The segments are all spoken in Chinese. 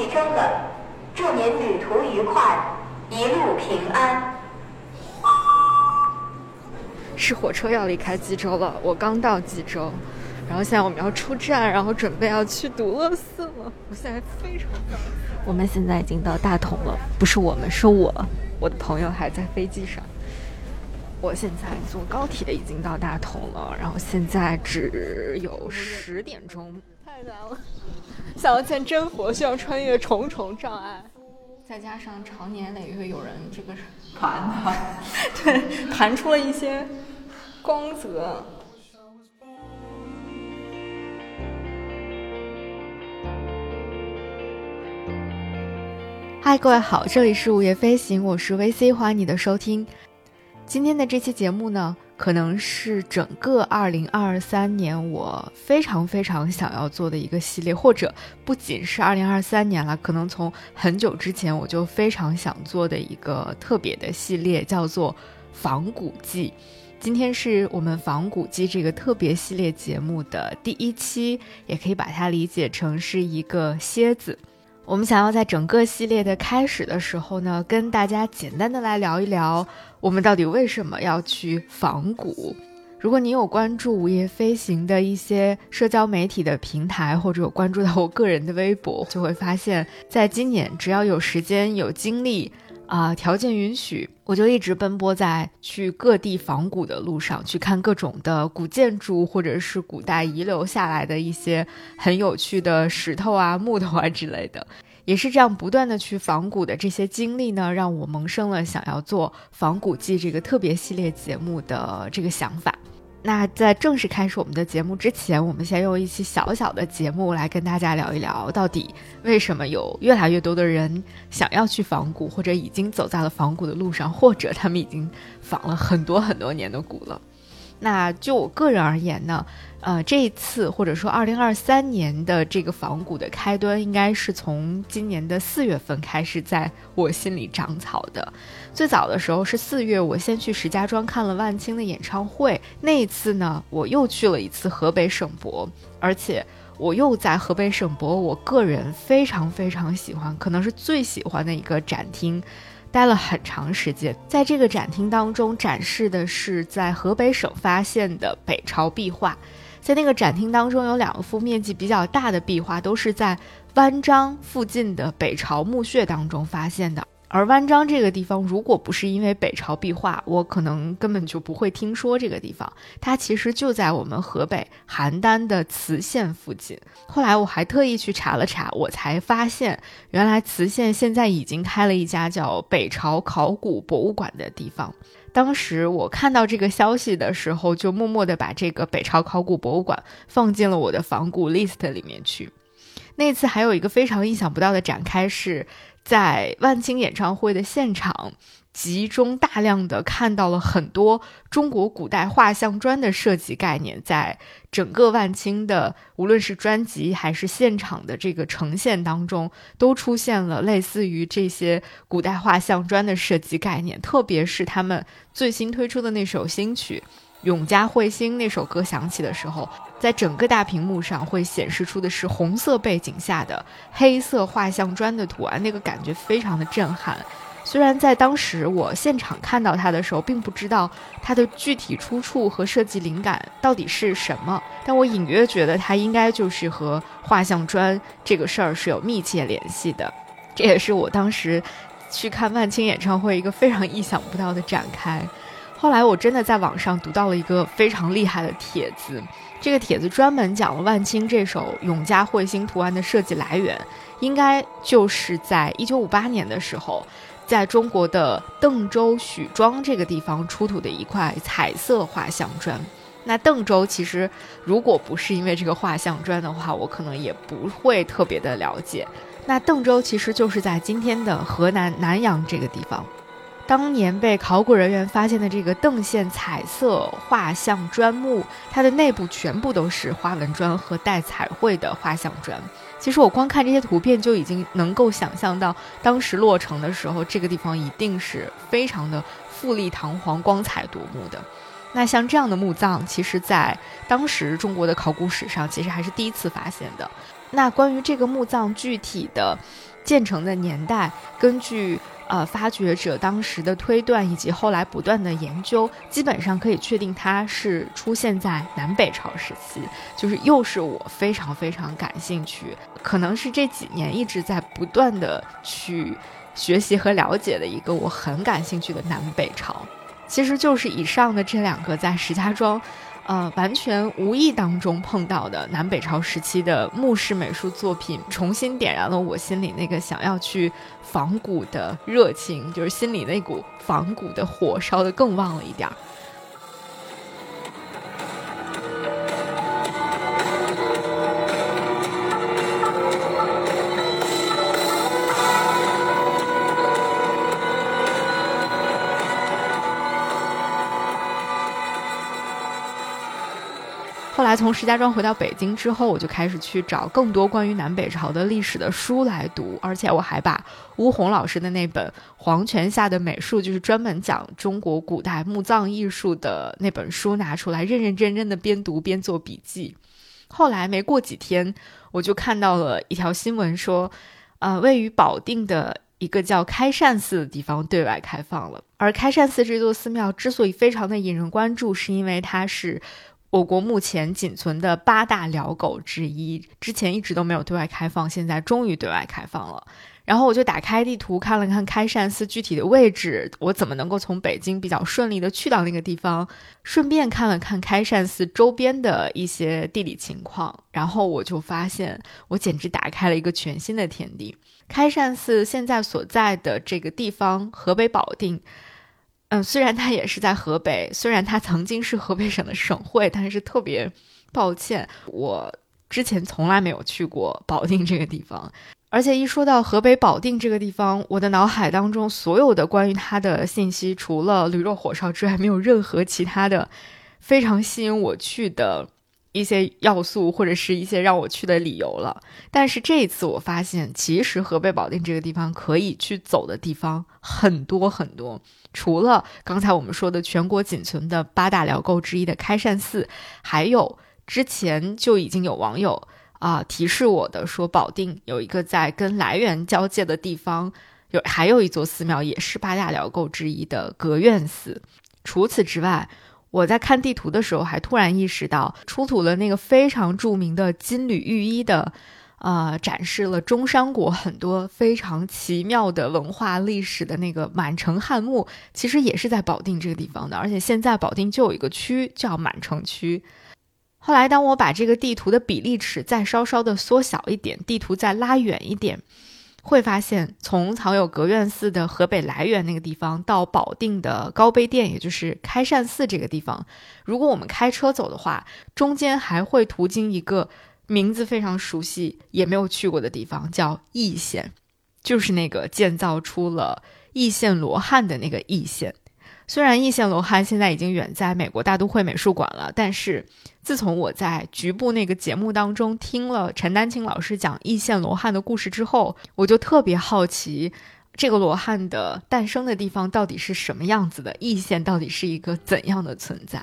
气蒸的，祝您旅途愉快，一路平安。是火车要离开济州了，我刚到济州，然后现在我们要出站，然后准备要去独乐寺了。我现在非常高兴。我们现在已经到大同了，不是我们，是我，我的朋友还在飞机上。我现在坐高铁已经到大同了，然后现在只有十点钟。太难了，想要见真佛，需要穿越重重障碍，再加上常年累月有人这个盘它，对，盘出了一些光泽。嗨，各位好，这里是午夜飞行，我是 VC，欢迎你的收听。今天的这期节目呢，可能是整个二零二三年我非常非常想要做的一个系列，或者不仅是二零二三年了，可能从很久之前我就非常想做的一个特别的系列，叫做仿古记。今天是我们仿古记这个特别系列节目的第一期，也可以把它理解成是一个蝎子。我们想要在整个系列的开始的时候呢，跟大家简单的来聊一聊，我们到底为什么要去仿古。如果你有关注午夜飞行的一些社交媒体的平台，或者有关注到我个人的微博，就会发现，在今年只要有时间、有精力啊，条件允许，我就一直奔波在去各地仿古的路上，去看各种的古建筑，或者是古代遗留下来的一些很有趣的石头啊、木头啊之类的。也是这样不断的去仿古的这些经历呢，让我萌生了想要做《仿古记》这个特别系列节目的这个想法。那在正式开始我们的节目之前，我们先用一期小小的节目来跟大家聊一聊，到底为什么有越来越多的人想要去仿古，或者已经走在了仿古的路上，或者他们已经仿了很多很多年的古了。那就我个人而言呢？呃，这一次或者说二零二三年的这个仿古的开端，应该是从今年的四月份开始在我心里长草的。最早的时候是四月，我先去石家庄看了万青的演唱会。那一次呢，我又去了一次河北省博，而且我又在河北省博，我个人非常非常喜欢，可能是最喜欢的一个展厅，待了很长时间。在这个展厅当中展示的是在河北省发现的北朝壁画。在那个展厅当中，有两幅面积比较大的壁画，都是在湾章附近的北朝墓穴当中发现的。而湾章这个地方，如果不是因为北朝壁画，我可能根本就不会听说这个地方。它其实就在我们河北邯郸的磁县附近。后来我还特意去查了查，我才发现，原来磁县现在已经开了一家叫北朝考古博物馆的地方。当时我看到这个消息的时候，就默默地把这个北朝考古博物馆放进了我的仿古 list 里面去。那次还有一个非常意想不到的展开，是在万青演唱会的现场。集中大量的看到了很多中国古代画像砖的设计概念，在整个万青的无论是专辑还是现场的这个呈现当中，都出现了类似于这些古代画像砖的设计概念。特别是他们最新推出的那首新曲《永嘉彗星》那首歌响起的时候，在整个大屏幕上会显示出的是红色背景下的黑色画像砖的图案，那个感觉非常的震撼。虽然在当时我现场看到它的时候，并不知道它的具体出处和设计灵感到底是什么，但我隐约觉得它应该就是和画像砖这个事儿是有密切联系的。这也是我当时去看万青演唱会一个非常意想不到的展开。后来我真的在网上读到了一个非常厉害的帖子，这个帖子专门讲了万青这首永嘉彗星图案的设计来源，应该就是在一九五八年的时候。在中国的邓州许庄这个地方出土的一块彩色画像砖，那邓州其实如果不是因为这个画像砖的话，我可能也不会特别的了解。那邓州其实就是在今天的河南南阳这个地方。当年被考古人员发现的这个邓县彩色画像砖墓，它的内部全部都是花纹砖和带彩绘的画像砖。其实我光看这些图片就已经能够想象到，当时落成的时候，这个地方一定是非常的富丽堂皇、光彩夺目的。那像这样的墓葬，其实在当时中国的考古史上，其实还是第一次发现的。那关于这个墓葬具体的建成的年代，根据呃发掘者当时的推断以及后来不断的研究，基本上可以确定它是出现在南北朝时期，就是又是我非常非常感兴趣，可能是这几年一直在不断的去学习和了解的一个我很感兴趣的南北朝。其实就是以上的这两个在石家庄，呃，完全无意当中碰到的南北朝时期的墓室美术作品，重新点燃了我心里那个想要去仿古的热情，就是心里那股仿古的火烧得更旺了一点儿。来从石家庄回到北京之后，我就开始去找更多关于南北朝的历史的书来读，而且我还把巫红老师的那本《皇权下的美术》，就是专门讲中国古代墓葬艺术的那本书拿出来，认认真真的边读边做笔记。后来没过几天，我就看到了一条新闻说，呃，位于保定的一个叫开善寺的地方对外开放了。而开善寺这座寺庙之所以非常的引人关注，是因为它是。我国目前仅存的八大辽狗之一，之前一直都没有对外开放，现在终于对外开放了。然后我就打开地图看了看开善寺具体的位置，我怎么能够从北京比较顺利的去到那个地方？顺便看了看开善寺周边的一些地理情况，然后我就发现，我简直打开了一个全新的天地。开善寺现在所在的这个地方，河北保定。嗯，虽然他也是在河北，虽然他曾经是河北省的省会，但是特别抱歉，我之前从来没有去过保定这个地方。而且一说到河北保定这个地方，我的脑海当中所有的关于他的信息，除了驴肉火烧之外，没有任何其他的非常吸引我去的。一些要素或者是一些让我去的理由了，但是这一次我发现，其实河北保定这个地方可以去走的地方很多很多。除了刚才我们说的全国仅存的八大辽构之一的开善寺，还有之前就已经有网友啊提示我的说，保定有一个在跟涞源交界的地方，有还有一座寺庙也是八大辽构之一的格院寺。除此之外。我在看地图的时候，还突然意识到，出土了那个非常著名的金缕玉衣的，呃，展示了中山国很多非常奇妙的文化历史的那个满城汉墓，其实也是在保定这个地方的。而且现在保定就有一个区叫满城区。后来，当我把这个地图的比例尺再稍稍的缩小一点，地图再拉远一点。会发现，从藏有格院寺的河北涞源那个地方到保定的高碑店，也就是开善寺这个地方，如果我们开车走的话，中间还会途经一个名字非常熟悉也没有去过的地方，叫易县，就是那个建造出了易县罗汉的那个易县。虽然易县罗汉现在已经远在美国大都会美术馆了，但是自从我在局部那个节目当中听了陈丹青老师讲易县罗汉的故事之后，我就特别好奇，这个罗汉的诞生的地方到底是什么样子的？易县到底是一个怎样的存在？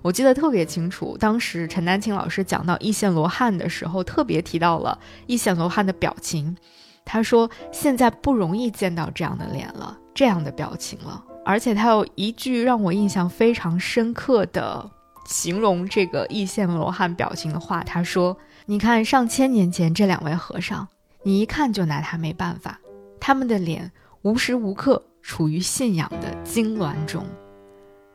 我记得特别清楚，当时陈丹青老师讲到易县罗汉的时候，特别提到了易县罗汉的表情。他说：“现在不容易见到这样的脸了，这样的表情了。”而且他有一句让我印象非常深刻的形容这个易县罗汉表情的话，他说：“你看上千年前这两位和尚，你一看就拿他没办法，他们的脸无时无刻处于信仰的痉挛中。”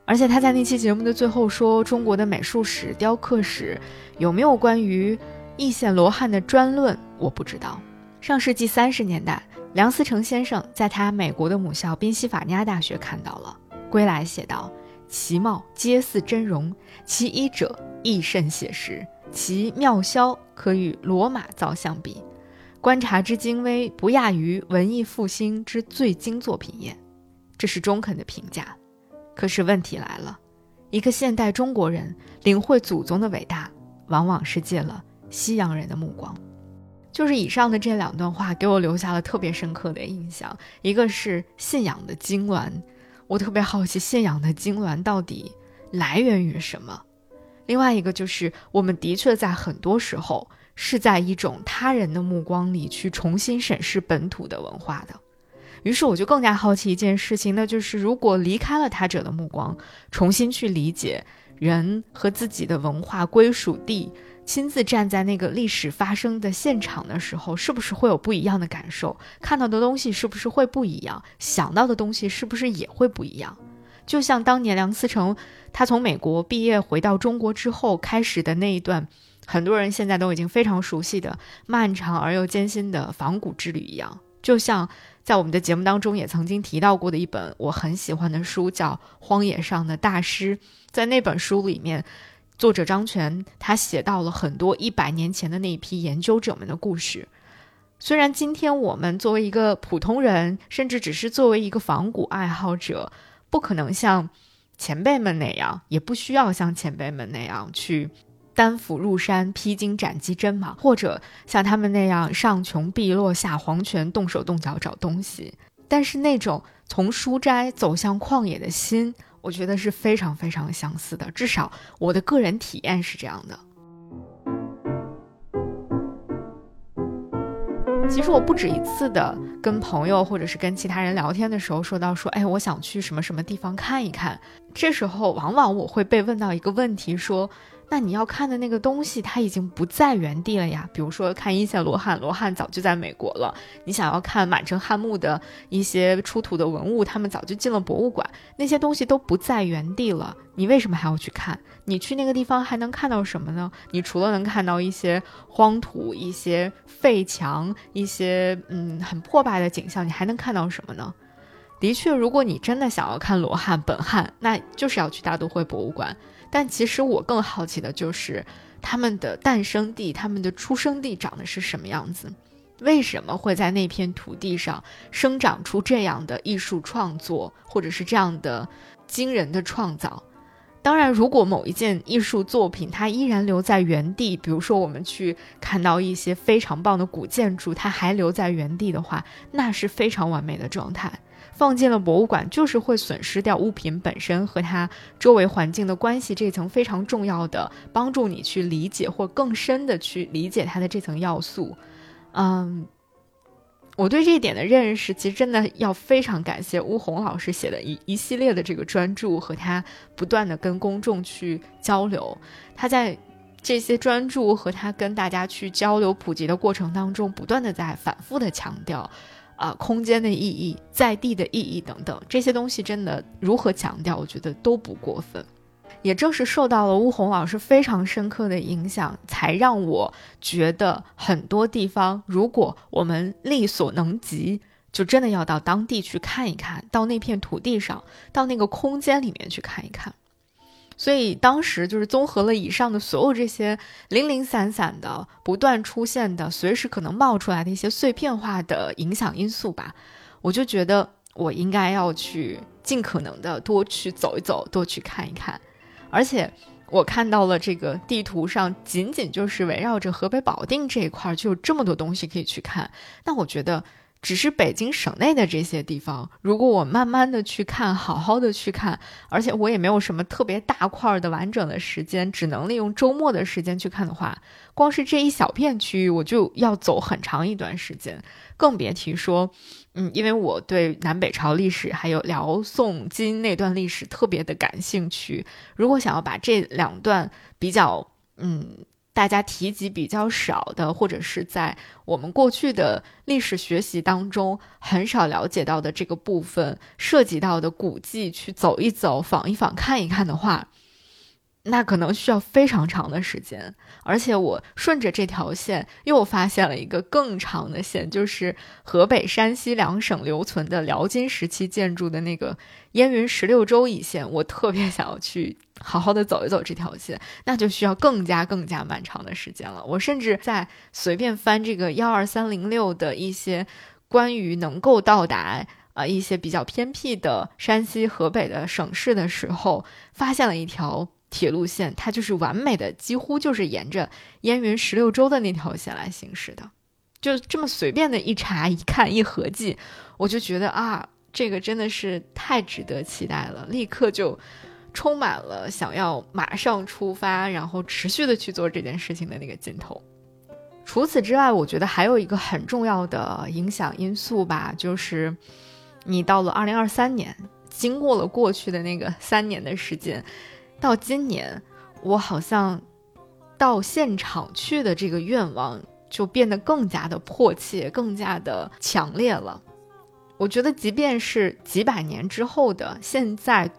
而且他在那期节目的最后说：“中国的美术史、雕刻史有没有关于易县罗汉的专论？我不知道。上世纪三十年代。”梁思成先生在他美国的母校宾夕法尼亚大学看到了，归来写道：“其貌皆似真容，其衣者亦甚写实，其妙销可与罗马造像比，观察之精微，不亚于文艺复兴之最精作品也。”这是中肯的评价。可是问题来了，一个现代中国人领会祖宗的伟大，往往是借了西洋人的目光。就是以上的这两段话给我留下了特别深刻的印象。一个是信仰的痉挛，我特别好奇信仰的痉挛到底来源于什么。另外一个就是我们的确在很多时候是在一种他人的目光里去重新审视本土的文化的。于是我就更加好奇一件事情，那就是如果离开了他者的目光，重新去理解人和自己的文化归属地，亲自站在那个历史发生的现场的时候，是不是会有不一样的感受？看到的东西是不是会不一样？想到的东西是不是也会不一样？就像当年梁思成他从美国毕业回到中国之后开始的那一段。很多人现在都已经非常熟悉的漫长而又艰辛的仿古之旅一样，就像在我们的节目当中也曾经提到过的一本我很喜欢的书，叫《荒野上的大师》。在那本书里面，作者张全他写到了很多一百年前的那一批研究者们的故事。虽然今天我们作为一个普通人，甚至只是作为一个仿古爱好者，不可能像前辈们那样，也不需要像前辈们那样去。单斧入山，披荆斩棘针嘛，或者像他们那样上穷碧落下黄泉，动手动脚找东西。但是那种从书斋走向旷野的心，我觉得是非常非常相似的。至少我的个人体验是这样的。其实我不止一次的跟朋友或者是跟其他人聊天的时候说到说，哎，我想去什么什么地方看一看。这时候往往我会被问到一个问题说。那你要看的那个东西，它已经不在原地了呀。比如说看一线罗汉，罗汉早就在美国了。你想要看满城汉墓的一些出土的文物，他们早就进了博物馆，那些东西都不在原地了。你为什么还要去看？你去那个地方还能看到什么呢？你除了能看到一些荒土、一些废墙、一些嗯很破败的景象，你还能看到什么呢？的确，如果你真的想要看罗汉本汉，那就是要去大都会博物馆。但其实我更好奇的就是他们的诞生地、他们的出生地长的是什么样子？为什么会在那片土地上生长出这样的艺术创作，或者是这样的惊人的创造？当然，如果某一件艺术作品它依然留在原地，比如说我们去看到一些非常棒的古建筑，它还留在原地的话，那是非常完美的状态。放进了博物馆，就是会损失掉物品本身和它周围环境的关系这层非常重要的帮助你去理解或更深的去理解它的这层要素。嗯，我对这一点的认识，其实真的要非常感谢乌红老师写的一一系列的这个专注和他不断的跟公众去交流。他在这些专注和他跟大家去交流普及的过程当中，不断的在反复的强调。啊，空间的意义，在地的意义等等，这些东西真的如何强调，我觉得都不过分。也正是受到了乌红老师非常深刻的影响，才让我觉得很多地方，如果我们力所能及，就真的要到当地去看一看，到那片土地上，到那个空间里面去看一看。所以当时就是综合了以上的所有这些零零散散的、不断出现的、随时可能冒出来的一些碎片化的影响因素吧，我就觉得我应该要去尽可能的多去走一走，多去看一看。而且我看到了这个地图上，仅仅就是围绕着河北保定这一块就有这么多东西可以去看，那我觉得。只是北京省内的这些地方，如果我慢慢的去看，好好的去看，而且我也没有什么特别大块的完整的时间，只能利用周末的时间去看的话，光是这一小片区域我就要走很长一段时间，更别提说，嗯，因为我对南北朝历史还有辽宋金那段历史特别的感兴趣，如果想要把这两段比较，嗯。大家提及比较少的，或者是在我们过去的历史学习当中很少了解到的这个部分，涉及到的古迹去走一走、访一访、看一看的话。那可能需要非常长的时间，而且我顺着这条线又发现了一个更长的线，就是河北、山西两省留存的辽金时期建筑的那个燕云十六州一线，我特别想要去好好的走一走这条线，那就需要更加更加漫长的时间了。我甚至在随便翻这个幺二三零六的一些关于能够到达啊一些比较偏僻的山西、河北的省市的时候，发现了一条。铁路线它就是完美的，几乎就是沿着燕云十六州的那条线来行驶的，就这么随便的一查一看一合计，我就觉得啊，这个真的是太值得期待了，立刻就充满了想要马上出发，然后持续的去做这件事情的那个劲头。除此之外，我觉得还有一个很重要的影响因素吧，就是你到了二零二三年，经过了过去的那个三年的时间，到今年，我好像到现场去的这个愿望就变得更加的迫切，更加的强烈了。我觉得，即便是几百年之后的现在，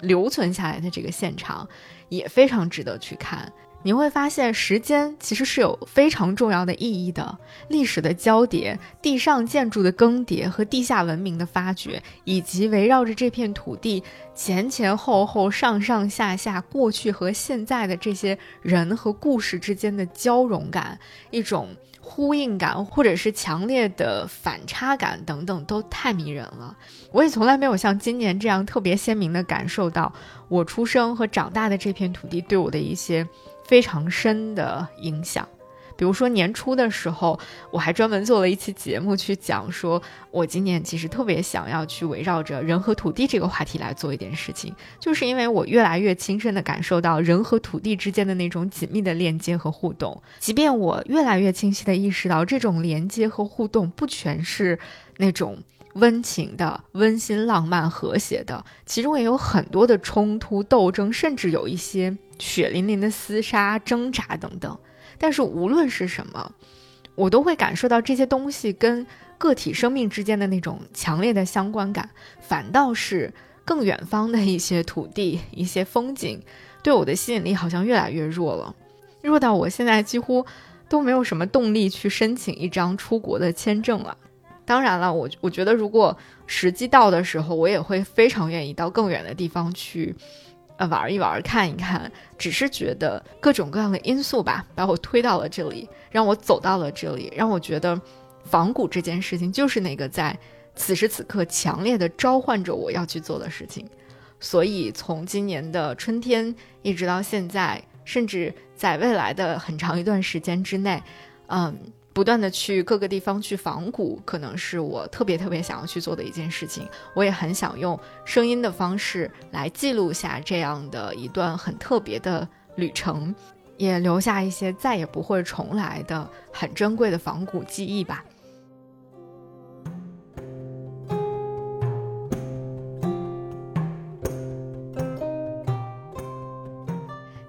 留存下来的这个现场，也非常值得去看。你会发现，时间其实是有非常重要的意义的。历史的交叠、地上建筑的更迭和地下文明的发掘，以及围绕着这片土地前前后后、上上下下、过去和现在的这些人和故事之间的交融感，一种呼应感，或者是强烈的反差感等等，都太迷人了。我也从来没有像今年这样特别鲜明地感受到我出生和长大的这片土地对我的一些。非常深的影响，比如说年初的时候，我还专门做了一期节目去讲，说我今年其实特别想要去围绕着人和土地这个话题来做一点事情，就是因为我越来越亲身的感受到人和土地之间的那种紧密的链接和互动，即便我越来越清晰的意识到这种连接和互动不全是那种。温情的、温馨、浪漫、和谐的，其中也有很多的冲突、斗争，甚至有一些血淋淋的厮杀、挣扎等等。但是无论是什么，我都会感受到这些东西跟个体生命之间的那种强烈的相关感，反倒是更远方的一些土地、一些风景，对我的吸引力好像越来越弱了，弱到我现在几乎都没有什么动力去申请一张出国的签证了。当然了，我我觉得如果时机到的时候，我也会非常愿意到更远的地方去，呃，玩一玩，看一看。只是觉得各种各样的因素吧，把我推到了这里，让我走到了这里，让我觉得仿古这件事情就是那个在此时此刻强烈的召唤着我要去做的事情。所以从今年的春天一直到现在，甚至在未来的很长一段时间之内，嗯。不断的去各个地方去仿古，可能是我特别特别想要去做的一件事情。我也很想用声音的方式来记录下这样的一段很特别的旅程，也留下一些再也不会重来的很珍贵的仿古记忆吧。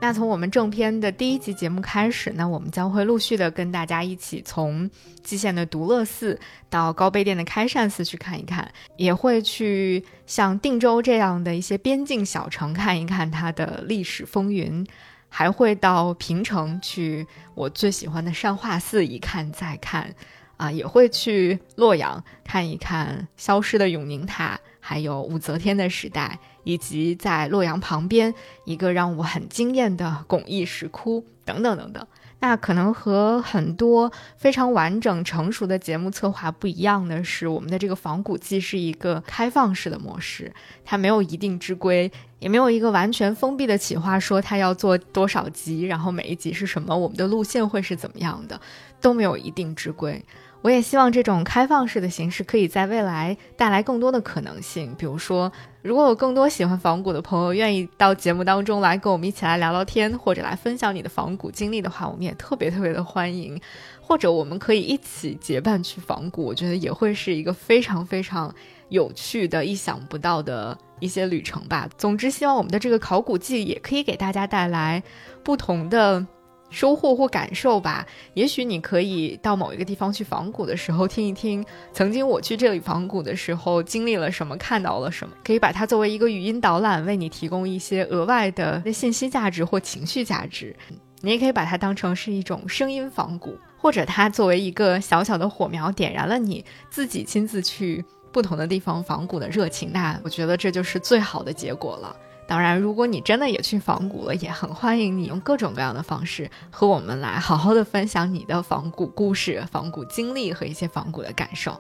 那从我们正片的第一集节目开始，那我们将会陆续的跟大家一起从蓟县的独乐寺到高碑店的开善寺去看一看，也会去像定州这样的一些边境小城看一看它的历史风云，还会到平城去我最喜欢的善化寺一看再看，啊，也会去洛阳看一看消失的永宁塔，还有武则天的时代。以及在洛阳旁边一个让我很惊艳的巩义石窟等等等等，那可能和很多非常完整成熟的节目策划不一样的是，我们的这个仿古记是一个开放式的模式，它没有一定之规，也没有一个完全封闭的企划，说它要做多少集，然后每一集是什么，我们的路线会是怎么样的，都没有一定之规。我也希望这种开放式的形式可以在未来带来更多的可能性，比如说。如果有更多喜欢仿古的朋友愿意到节目当中来跟我们一起来聊聊天，或者来分享你的仿古经历的话，我们也特别特别的欢迎。或者我们可以一起结伴去仿古，我觉得也会是一个非常非常有趣的、意想不到的一些旅程吧。总之，希望我们的这个考古记也可以给大家带来不同的。收获或感受吧。也许你可以到某一个地方去仿古的时候，听一听曾经我去这里仿古的时候经历了什么，看到了什么，可以把它作为一个语音导览，为你提供一些额外的信息价值或情绪价值。你也可以把它当成是一种声音仿古，或者它作为一个小小的火苗，点燃了你自己亲自去不同的地方仿古的热情。那我觉得这就是最好的结果了。当然，如果你真的也去仿古了，也很欢迎你用各种各样的方式和我们来好好的分享你的仿古故事、仿古经历和一些仿古的感受。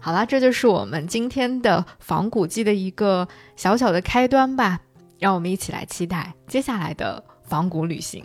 好啦，这就是我们今天的仿古记的一个小小的开端吧。让我们一起来期待接下来的仿古旅行。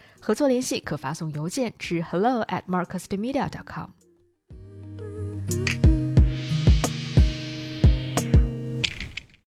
合作联系可发送邮件至 hello at marcusmedia.com。